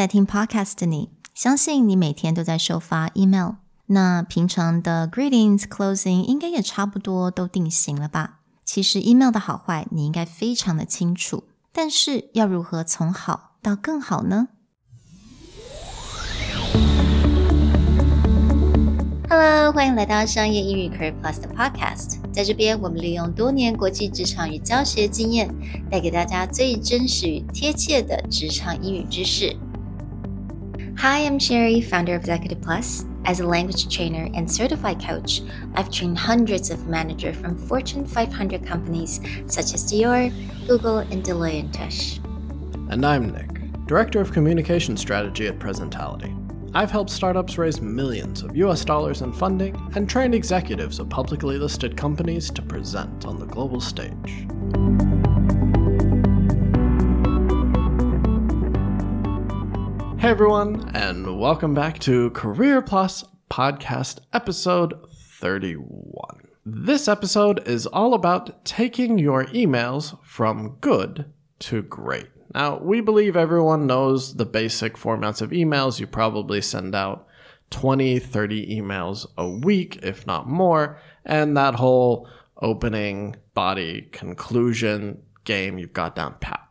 在听 podcast 的你，相信你每天都在收发 email。那平常的 greetings closing 应该也差不多都定型了吧？其实 email 的好坏你应该非常的清楚，但是要如何从好到更好呢？Hello，欢迎来到商业英语 Career Plus 的 Podcast。在这边，我们利用多年国际职场与教学经验，带给大家最真实与贴切的职场英语知识。Hi, I'm Sherry, founder of Executive Plus. As a language trainer and certified coach, I've trained hundreds of managers from Fortune 500 companies such as Dior, Google, and Deloitte &. And I'm Nick, Director of Communication Strategy at Presentality. I've helped startups raise millions of US dollars in funding and trained executives of publicly listed companies to present on the global stage. Hey everyone, and welcome back to Career Plus Podcast episode 31. This episode is all about taking your emails from good to great. Now, we believe everyone knows the basic formats of emails. You probably send out 20, 30 emails a week, if not more. And that whole opening, body, conclusion game you've got down pat.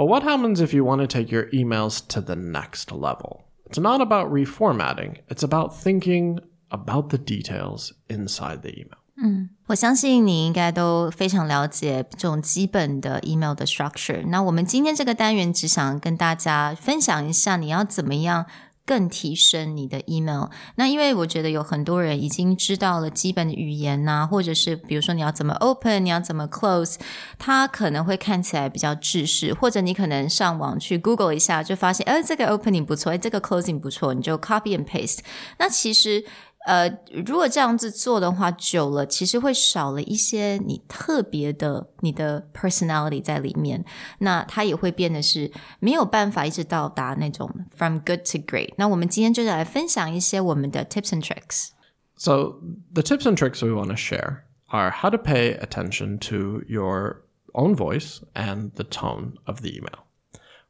But what happens if you want to take your emails to the next level? It's not about reformatting, it's about thinking about the details inside the email. 嗯，我相信你应该都非常了解这种基本的 email 的 structure。那我们今天这个单元只想跟大家分享一下，你要怎么样 更提升你的 email。那因为我觉得有很多人已经知道了基本的语言呐、或者是比如说你要怎么 open，你要怎么 close，它可能会看起来比较制式，或者你可能上网去 Google 一下，就发现，呃，这个 opening 不错，这个 closing 不错，你就 copy and paste。那其实呃，如果这样子做的话，久了其实会少了一些你特别的你的 personality 在里面，那它也会变得是没有办法一直到达那种 from good to great。那我们今天就是来分享一些我们的 tips and tricks。So, the tips and tricks we want to share are how to pay attention to your own voice and the tone of the email.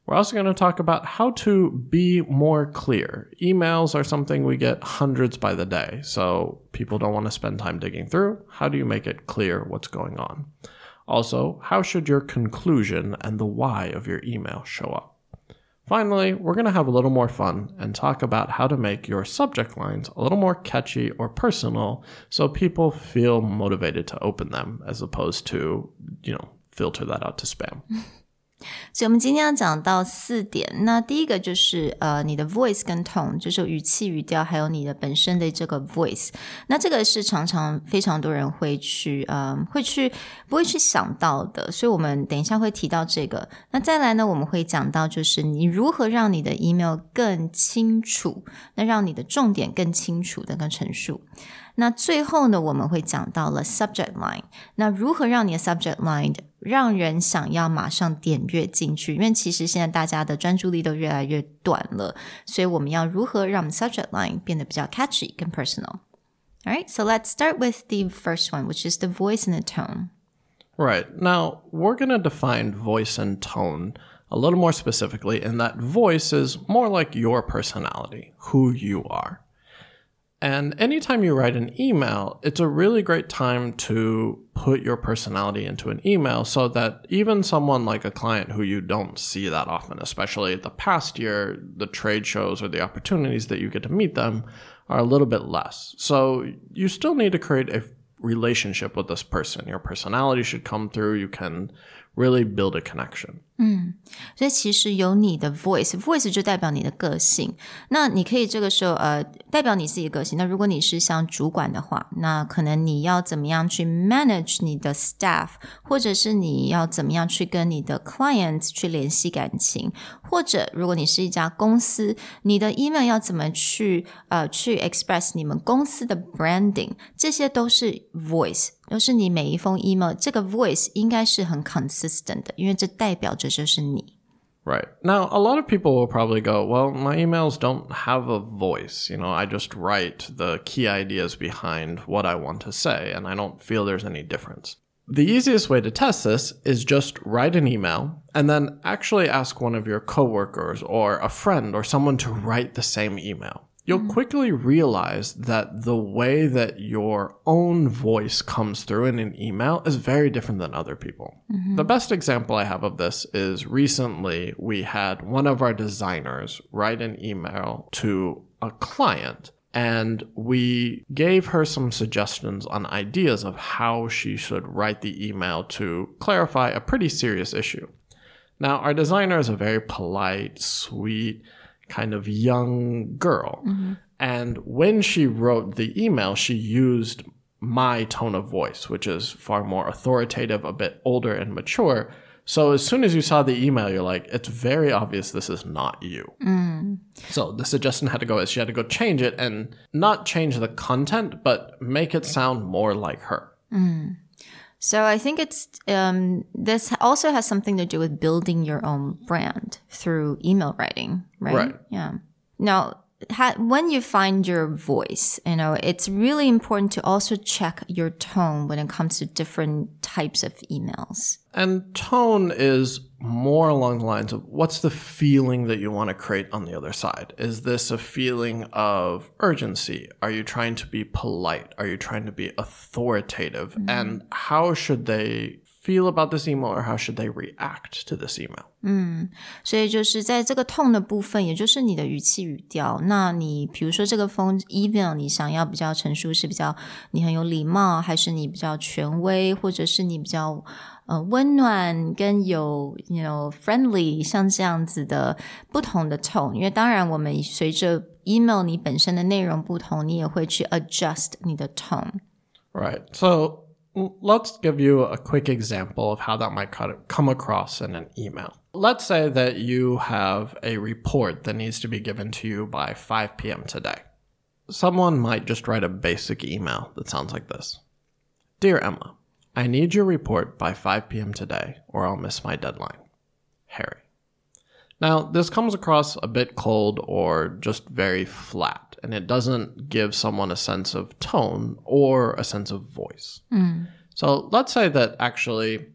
We're also going to talk about how to be more clear. Emails are something we get hundreds by the day, so people don't want to spend time digging through. How do you make it clear what's going on? Also, how should your conclusion and the why of your email show up? Finally, we're going to have a little more fun and talk about how to make your subject lines a little more catchy or personal so people feel motivated to open them as opposed to, you know, filter that out to spam. 所以，我们今天要讲到四点。那第一个就是呃，你的 voice 跟 tone，就是语气、语调，还有你的本身的这个 voice。那这个是常常非常多人会去呃，会去不会去想到的。所以我们等一下会提到这个。那再来呢，我们会讲到就是你如何让你的 email 更清楚，那让你的重点更清楚的跟陈述。那最后呢，我们会讲到了 subject line。那如何让你的 subject line 让人想要马上点阅进去？因为其实现在大家的专注力都越来越短了，所以我们要如何让我们 subject line 变得比较 catchy 跟 personal？ All right, so let's start with the first one, which is the voice and the tone. Right. Now, we're going to define voice and tone a little more specifically, in that voice is more like your personality, who you are. And anytime you write an email, it's a really great time to put your personality into an email so that even someone like a client who you don't see that often, especially the past year, the trade shows or the opportunities that you get to meet them are a little bit less. So you still need to create a relationship with this person. Your personality should come through. You can really build a connection. 嗯所以其实有你的 voice，voice 就代表你的个性。那你可以这个时候呃代表你自己个性。那如果你是像主管的话，那可能你要怎么样去 manage 你的 staff，或者是你要怎么样去跟你的 clients 去联系感情，或者如果你是一家公司，你的 email 要怎么去呃去 express 你们公司的 branding，这些都是 voice。都是你每一封 email 这个 voice 应该是很 consistent 的，因为这代表着就是你。 Right. Now, a lot of people will probably go, well, my emails don't have a voice. You know, I just write the key ideas behind what I want to say, and I don't feel there's any difference. The easiest way to test this is just write an email and then actually ask one of your coworkers or a friend or someone to write the same email. You'll mm-hmm. quickly realize that the way that your own voice comes through in an email is very different than other people. Mm-hmm. The best example I have of this is recently we had one of our designers write an email to a client and we gave her some suggestions on ideas of how she should write the email to clarify a pretty serious issue. Now, our designer is a very polite, sweet, kind of young girl. Mm-hmm. And when she wrote the email, she used my tone of voice, which is far more authoritative, a bit older and mature. So as soon as you saw the email, you're like, it's very obvious this is not you. So the suggestion had to go is she had to go change it and not change the content, but make it sound more like her. So I think it's um, this also has something to do with building your own brand through email writing, right? Right. Yeah. Now, ha- when you find your voice, you know, it's really important to also check your tone when it comes to different types of emails. And tone is more along the lines of what's the feeling that you want to create on the other side? Is this a feeling of urgency? Are you trying to be polite? Are you trying to be authoritative? Mm-hmm. And how should they feel about this email or how should they react to this email? 所以就是在这个 tone 的部分，也就是你的语气语调。那你比如说这个封 email，你想要比较陈述，是比较你很有礼貌，还是你比较权威，或者是你比较呃温暖跟有 you know friendly，像这样子的不同的 tone。因为当然我们随着 email 你本身的内容不同，你也会去 adjust 你的 tone。 Right. So l- let's give you a quick example of how that might come across in an email. Let's say that you have a report that needs to be given to you by 5 p.m. today. Someone might just write a basic email that sounds like this Dear Emma, I need your report by 5 p.m. today, or I'll miss my deadline. Harry. Now, this comes across a bit cold or just very flat, and it doesn't give someone a sense of tone or a sense of voice. Mm. So let's say that actually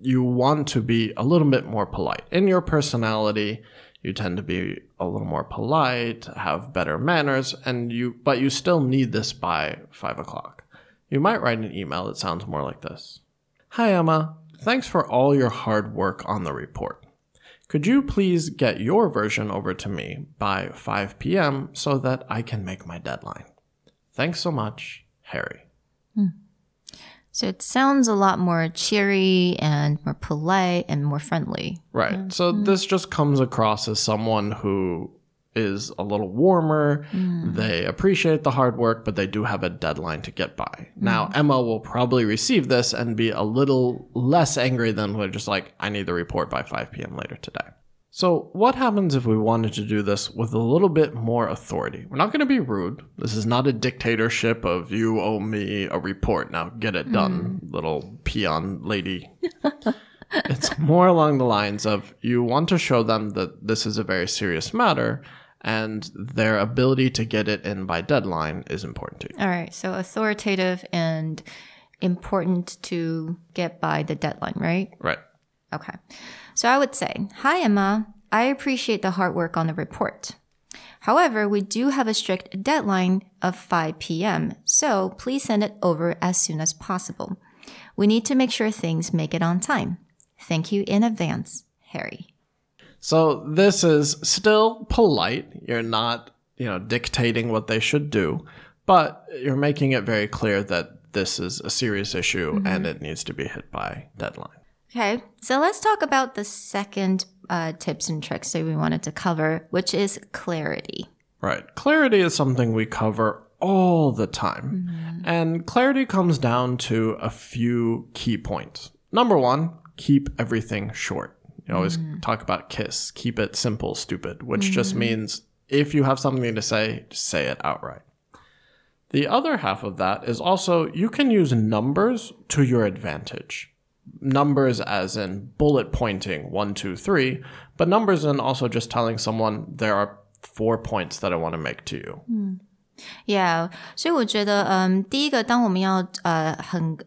you want to be a little bit more polite. In your personality, you tend to be a little more polite, have better manners, and you but you still need this by five o'clock. You might write an email that sounds more like this. Hi Emma, thanks for all your hard work on the report. Could you please get your version over to me by 5 p.m. so that I can make my deadline? Thanks so much, Harry. Hmm. So it sounds a lot more cheery and more polite and more friendly. Right. Mm-hmm. So this just comes across as someone who is a little warmer. Mm. They appreciate the hard work, but they do have a deadline to get by. Mm. Now, Emma will probably receive this and be a little less angry than we're just like, I need the report by 5 p.m. later today. So, what happens if we wanted to do this with a little bit more authority? We're not going to be rude. This is not a dictatorship of you owe me a report. Now get it done, mm. little peon lady. it's more along the lines of you want to show them that this is a very serious matter and their ability to get it in by deadline is important to you. All right. So authoritative and important to get by the deadline, right? Right. Okay. So I would say, Hi, Emma. I appreciate the hard work on the report. However, we do have a strict deadline of 5 p.m., so please send it over as soon as possible. We need to make sure things make it on time. Thank you in advance, Harry. So this is still polite. You're not, you know, dictating what they should do, but you're making it very clear that this is a serious issue and it needs to be hit by deadline. Okay, so let's talk about the second uh, tips and tricks that we wanted to cover, which is clarity. Right. Clarity is something we cover all the time. And clarity comes down to a few key points. Number one, keep everything short. You always talk about KISS, keep it simple, stupid, which just means if you have something to say, just say it outright. The other half of that is also you can use numbers to your advantage. Numbers as in bullet pointing one, two, three, but numbers in also just telling someone there are four points that I want to make to you. Yeah，所以我觉得，嗯，第一个，当我们要呃很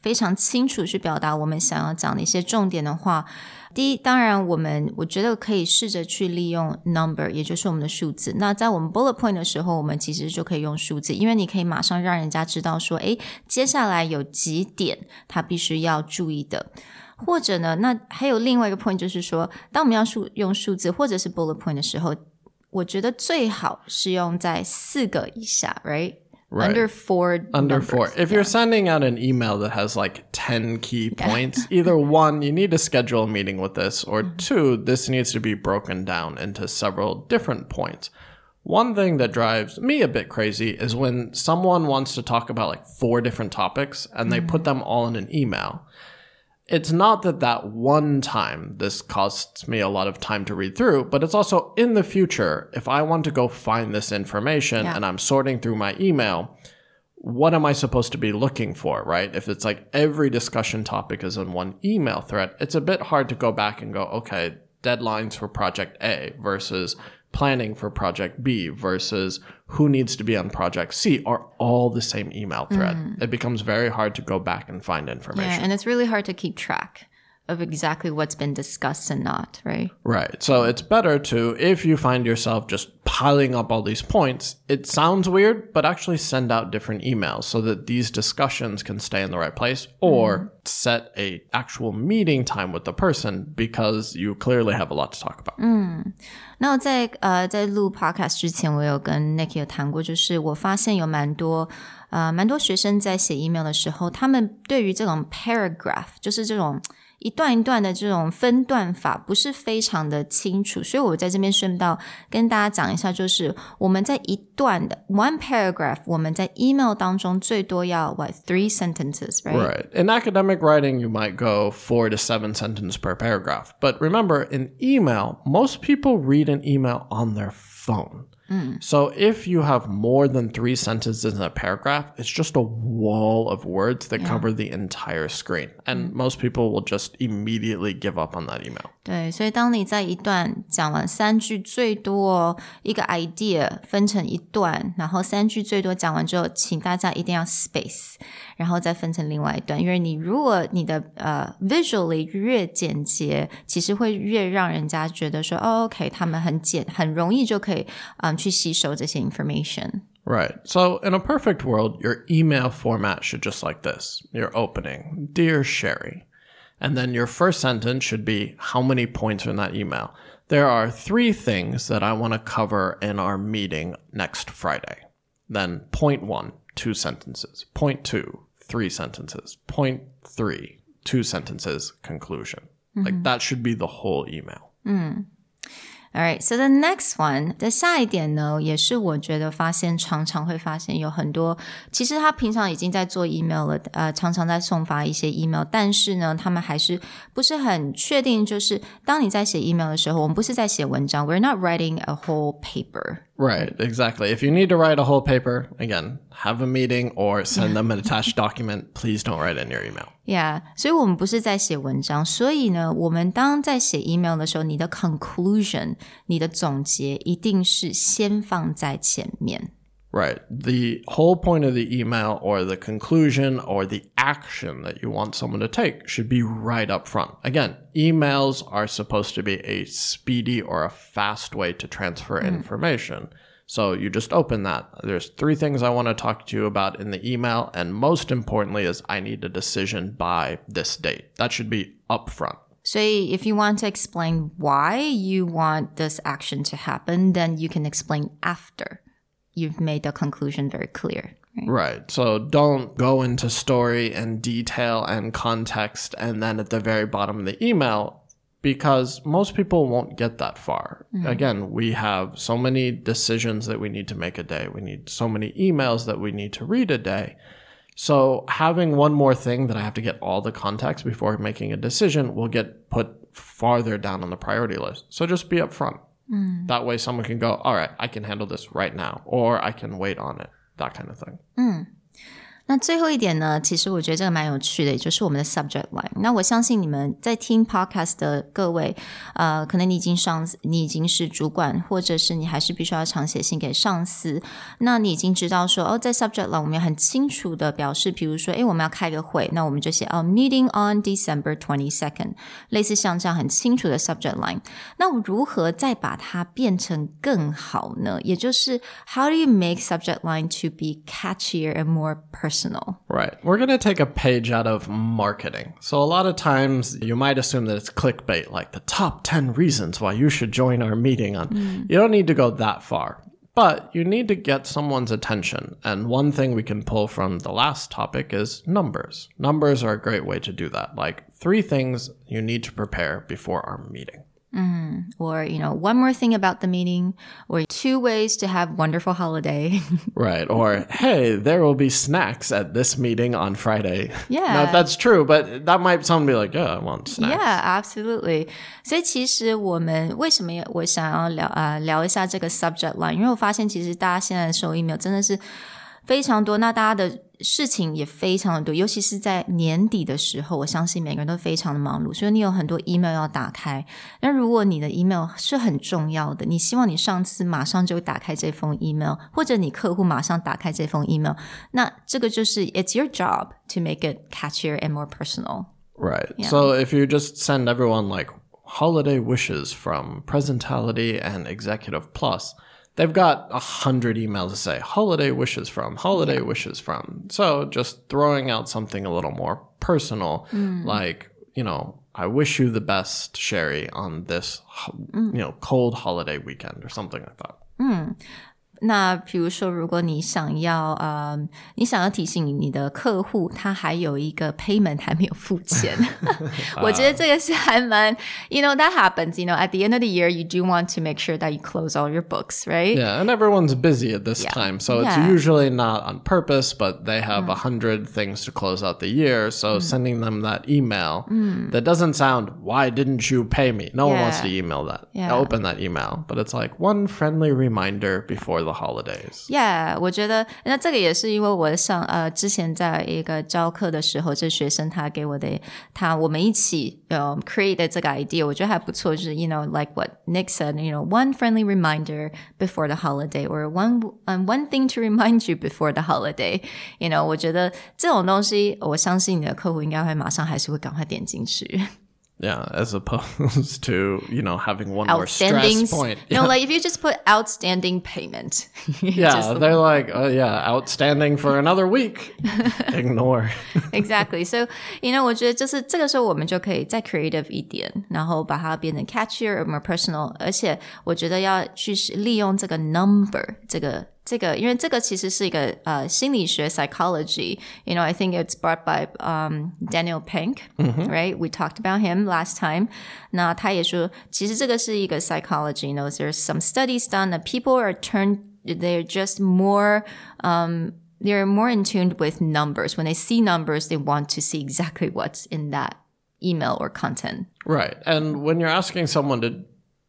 非常清楚去表达我们想要讲的一些重点的话，第一，当然我们我觉得可以试着去利用 number，也就是我们的数字。那在我们 bullet point 的时候，我们其实就可以用数字，因为你可以马上让人家知道说，诶，接下来有几点他必须要注意的。或者呢，那还有另外一个 point 就是说，当我们要数用数字或者是 bullet point 的时候，我觉得最好是用在四个以下，right？Right. Under four. Under numbers. four. If you're sending out an email that has like 10 key points, either one, you need to schedule a meeting with this, or mm-hmm. two, this needs to be broken down into several different points. One thing that drives me a bit crazy is when someone wants to talk about like four different topics and they put mm-hmm. them all in an email. It's not that that one time this costs me a lot of time to read through, but it's also in the future, if I want to go find this information Yeah. and I'm sorting through my email, what am I supposed to be looking for, right? If it's like every discussion topic is in one email thread, it's a bit hard to go back and go, okay, deadlines for project A versus planning for project B versus who needs to be on project C are all the same email thread. Mm. It becomes very hard to go back and find information. Yeah, and it's really hard to keep track of exactly what's been discussed and not, right? Right. So it's better to, if you find yourself just piling up all these points, it sounds weird, but actually send out different emails so that these discussions can stay in the right place or set a actual meeting time with the person because you clearly have a lot to talk about. 那在呃在录 podcast 之前，我有跟 Nick 有谈过，就是我发现有蛮多呃蛮多学生在写 email 的时候，他们对于这种 paragraph，就是这种 一段一段的这种分段法，不是非常的清楚，所以我在这边顺道跟大家讲一下，就是我们在一段的 one paragraph，我们在 email 当中最多要 what three sentences，right？Right. In academic writing, you might go four to seven sentences per paragraph. But remember, in email, most people read an email on their phone. Mm. So if you have more than three sentences in a paragraph, it's just a wall of words that cover the entire screen. And mm. most people will just immediately give up on that email. 对，所以当你在一段讲完三句，最多一个 idea 分成一段，然后三句最多讲完之后，请大家一定要 space，然后再分成另外一段。因为你如果你的呃 visually 越简洁，其实会越让人家觉得说，哦，OK，他们很简，很容易就可以嗯去吸收这些 information。 Right. So, in a perfect world, your email format should just like this. Your opening, Dear Sherry. and then your first sentence should be how many points are in that email. There are three things that I want to cover in our meeting next Friday. Then point one, two sentences. Point two, three sentences. Point three, two sentences, conclusion. Like mm-hmm. that should be the whole email. Mm. Alright, so the next one 的下一点呢，也是我觉得发现常常会发现有很多，其实他平常已经在做 email 了，呃，常常在送发一些 email，但是呢，他们还是不是很确定，就是当你在写 email 的时候，我们不是在写文章，we're not writing a whole paper。Right, exactly. If you need to write a whole paper, again, have a meeting or send them an attached document. Please don't write in your email. Yeah，所以我们不是在写文章，所以呢，我们当在写 email 的时候，你的 conclusion，你的总结一定是先放在前面。 Right. The whole point of the email or the conclusion or the action that you want someone to take should be right up front. Again, emails are supposed to be a speedy or a fast way to transfer hmm. information. So you just open that. There's three things I want to talk to you about in the email. And most importantly is I need a decision by this date. That should be up front. So if you want to explain why you want this action to happen, then you can explain after you've made the conclusion very clear. right? Right. So don't go into story and detail and context and then at the very bottom of the email because most people won't get that far. Mm-hmm. Again, we have so many decisions that we need to make a day. We need so many emails that we need to read a day. So having one more thing that I have to get all the context before making a decision will get put farther down on the priority list. So just be upfront. Mm. That way someone can go, all right, I can handle this right now, or I can wait on it, that kind of thing. Mm. 那最后一点呢，其实我觉得这个蛮有趣的，也就是我们的 subject line。那我相信你们在听 podcast 的各位，呃，可能你已经上，你已经是主管，或者是你还是必须要常写信给上司。那你已经知道说，哦，在 subject line 我们要很清楚的表示，比如说，诶，我们要开个会，那我们就写哦，meeting on December twenty second，类似像这样很清楚的 subject line。那我如何再把它变成更好呢？也就是 how do you make subject line to be catchier and more personal？personal？Right. We're going to take a page out of marketing. So, a lot of times you might assume that it's clickbait, like the top 10 reasons why you should join our meeting on. Mm. You don't need to go that far, but you need to get someone's attention. And one thing we can pull from the last topic is numbers. Numbers are a great way to do that. Like three things you need to prepare before our meeting. Mm, or, you know, one more thing about the meeting, or two ways to have wonderful holiday. right. Or, hey, there will be snacks at this meeting on Friday. Yeah. Now, if that's true, but that might someone be like, yeah, I want snacks. Yeah, absolutely. 所以其实我们为什么我想要聊啊、呃、聊一下这个 subject line，因为我发现其实大家现在收 email 真的是非常多，那大家的 事情也非常的多，尤其是在年底的时候，我相信每个人都非常的忙碌，所以你有很多 email 要打开。那如果你的 email 是很重要的，你希望你上次马上就打开这封 email，或者你客户马上打开这封 email，那这个就是 it's your job to make it catchier and more personal. Right. Yeah. So if you just send everyone like holiday wishes from Presentality and Executive Plus they've got a hundred emails to say holiday wishes from, holiday yeah. wishes from. So just throwing out something a little more personal, mm. like, you know, I wish you the best, Sherry, on this, mm. you know, cold holiday weekend or something like that. Mm. 那比如说，如果你想要呃，你想要提醒你的客户，他还有一个 payment 还没有付钱，我觉得这个是还蛮，you know that happens. You know, at the end of the year, you do want to make sure that you close all your books, right? Yeah, and everyone's busy at this yeah. time, so yeah. it's usually not on purpose, but they have a mm. hundred things to close out the year. So mm. sending them that email mm. that doesn't sound, "Why didn't you pay me?" No yeah. one wants to email that. Open that email, but it's like one friendly reminder before the the holidays. Yeah，我觉得那这个也是因为我上呃之前在一个教课的时候，这学生他给我的他我们一起呃 create 的这个 idea，我觉得还不错，就是 you know like what Nick said，you know one friendly reminder before the holiday or one um one thing to remind you before the holiday，you know 我觉得这种东西，我相信你的客户应该会马上还是会赶快点进去。 Yeah, as opposed to you know having one more stress point. No, like if you just put outstanding payment. yeah, they're like, oh yeah, outstanding for another week. Ignore. exactly. So you know，我觉得就是这个时候我们就可以再 creative 一点，然后把它变成 catchier、more personal，而且我觉得要去利用这个 number 这个。 这个，因为这个其实是一个呃心理学 psychology。You know, I think it's brought by um Daniel Pink, right? We talked about him last time. 那他也说，其实这个是一个 psychology. You know, there's some studies done that people are turned, they're just more um they're more in tune with numbers. When they see numbers, they want to see exactly what's in that email or content. Right. And when you're asking someone to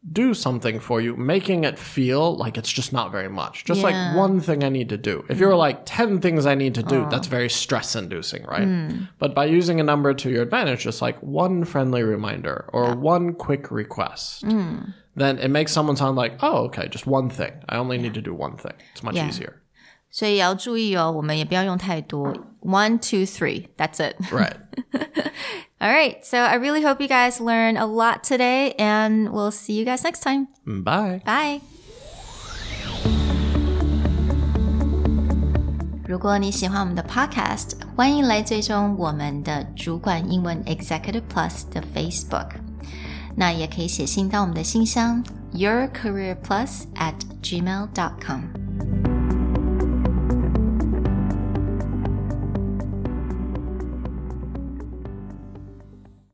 do something for you, making it feel like it's just not very much. Just yeah. like one thing I need to do. If you're like 10 things I need to do, oh. that's very stress inducing, right? Mm. But by using a number to your advantage, just like one friendly reminder or yeah. one quick request, mm. then it makes someone sound like, oh, okay, just one thing. I only yeah. need to do one thing. It's much easier. 所以也要注意哦，我们也不要用太多。One, two, three. That's it. Right. All right. So I really hope you guys learn a lot today, and we'll see you guys next time. Bye. Bye. 如果你喜欢我们的 Podcast，欢迎来追踪我们的主管英文 Executive Plus 的 Facebook。那也可以写信到我们的信箱 yourcareerplus at gmail.com。